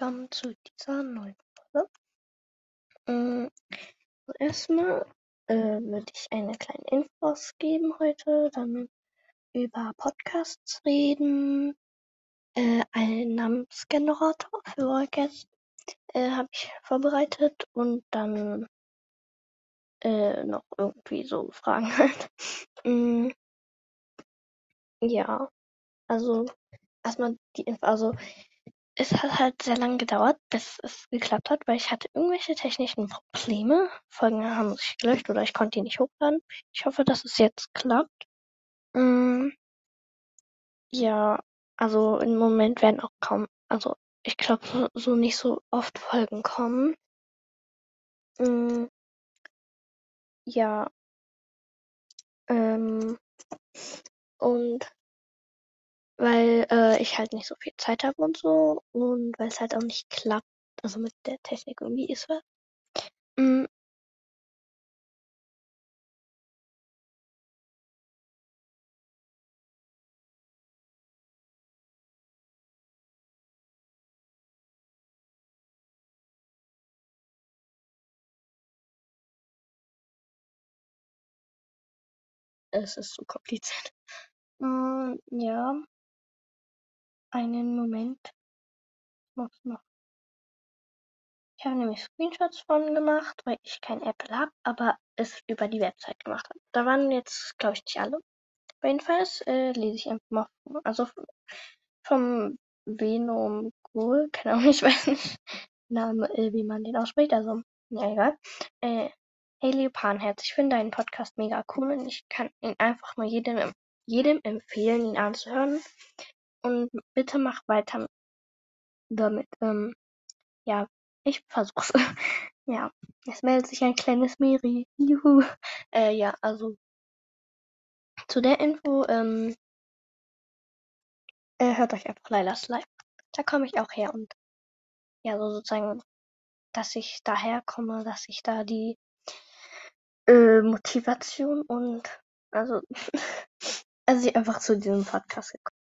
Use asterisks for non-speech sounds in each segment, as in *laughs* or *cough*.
willkommen zu dieser neuen Folge. Ähm, erstmal äh, würde ich eine kleine Infos geben heute, dann über Podcasts reden, äh, einen Namensgenerator für Orchest äh, habe ich vorbereitet und dann äh, noch irgendwie so Fragen *laughs* halt. mm, ja, also erstmal die Info, also es hat halt sehr lange gedauert, bis es geklappt hat, weil ich hatte irgendwelche technischen Probleme. Folgen haben sich gelöscht oder ich konnte die nicht hochladen. Ich hoffe, dass es jetzt klappt. Mm, ja, also im Moment werden auch kaum, also ich glaube so, so nicht so oft Folgen kommen. Mm, ja, ähm, und weil äh, ich halt nicht so viel Zeit habe und so und weil es halt auch nicht klappt, also mit der Technik irgendwie ist was. Mm, es ist zu kompliziert. *laughs* Mm, ja, einen Moment. Ich muss noch. Ich habe nämlich Screenshots von gemacht, weil ich kein Apple habe, aber es über die Website gemacht habe. Da waren jetzt, glaube ich, nicht alle. Aber jedenfalls äh, lese ich einfach mal vor. Also vom Venom Ghoul, *laughs* keine Ahnung, ich weiß nicht, Name, äh, wie man den ausspricht, also, ja, egal. Äh, hey Leopardenherz, ich finde deinen Podcast mega cool und ich kann ihn einfach nur jedem, jedem empfehlen, ihn anzuhören. Und bitte mach weiter damit. Ähm, ja, ich versuch's. *laughs* ja, es meldet sich ein kleines Miri. Juhu. Äh, ja, also zu der Info, ähm, äh, hört euch einfach Lailas Live. Da komme ich auch her und ja, so sozusagen, dass ich daher komme, dass ich da die äh, Motivation und also, *laughs* also ich einfach zu diesem Podcast gekommen.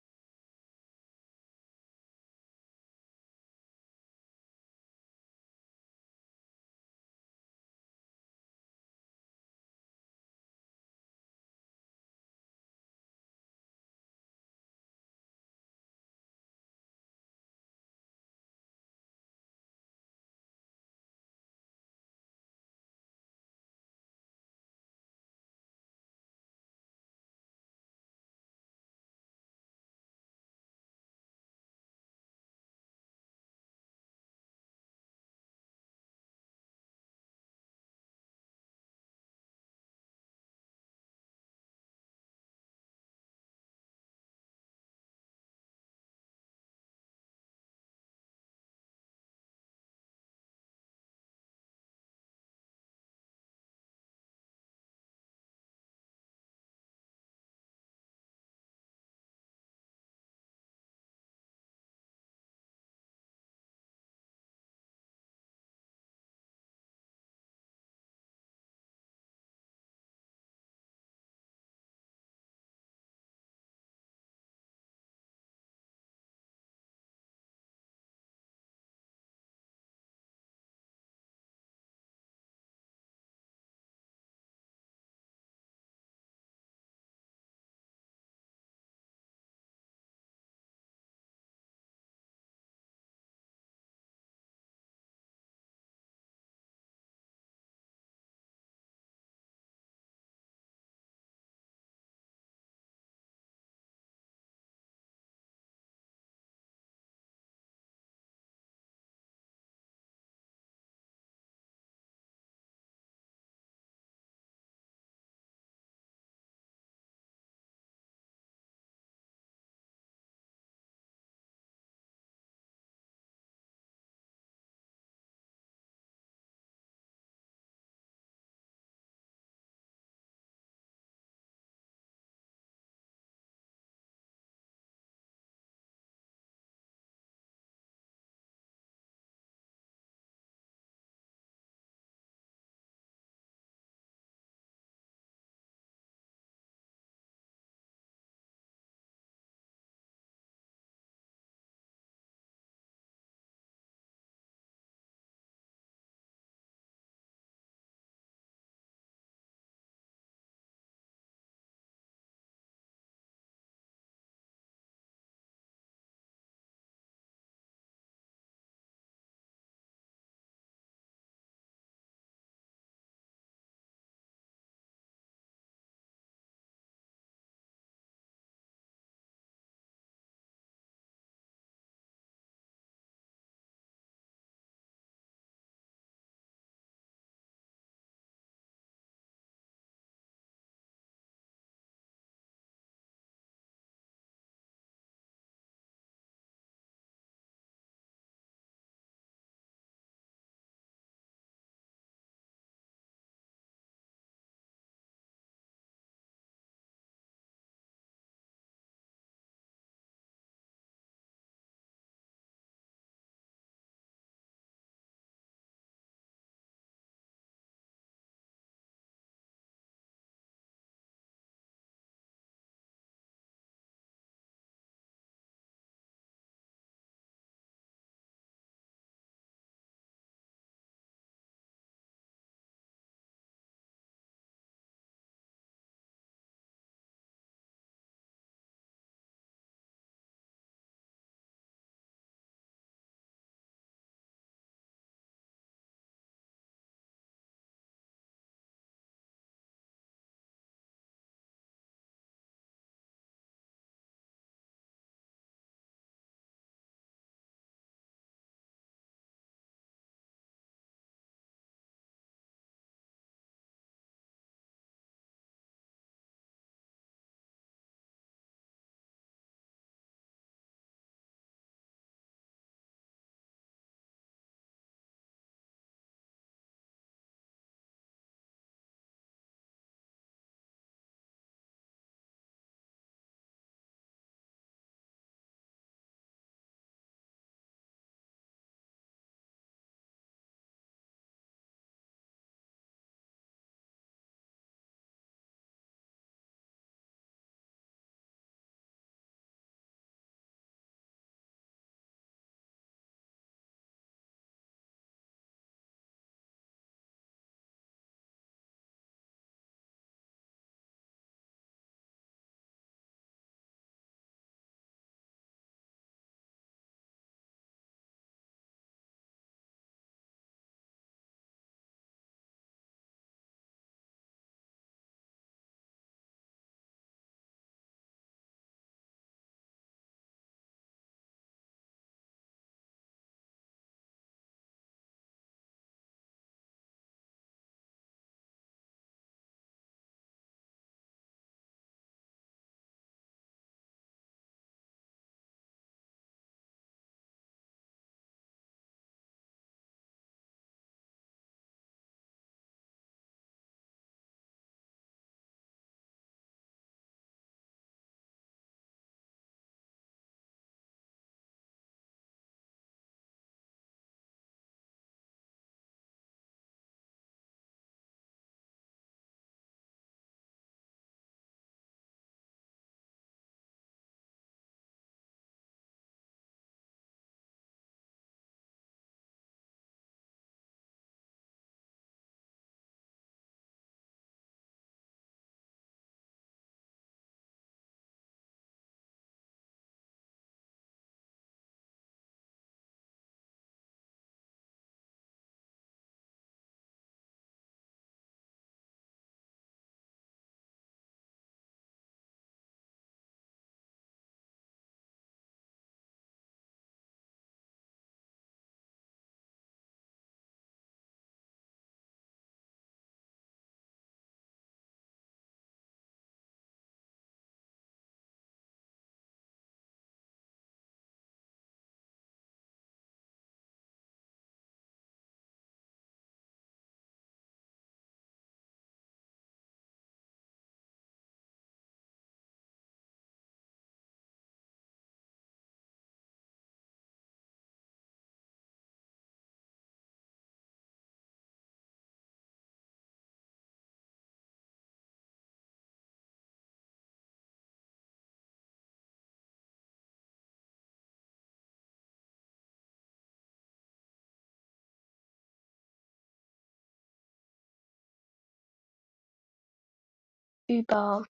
Über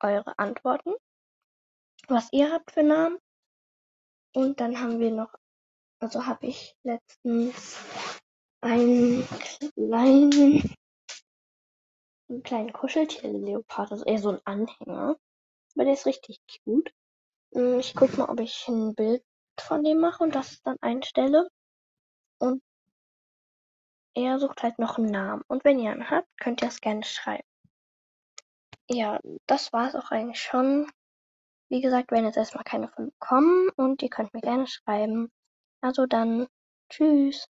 eure Antworten, was ihr habt für Namen. Und dann haben wir noch, also habe ich letztens einen kleinen, einen kleinen Kuscheltier-Leopard, also eher so ein Anhänger. Aber der ist richtig cute. Hm, ich guck mal, ob ich ein Bild von dem mache und das dann einstelle. Und er sucht halt noch einen Namen. Und wenn ihr einen habt, könnt ihr es gerne schreiben. Ja, das war es auch eigentlich schon. Wie gesagt, werden jetzt erstmal keine von kommen und ihr könnt mir gerne schreiben. Also dann, tschüss.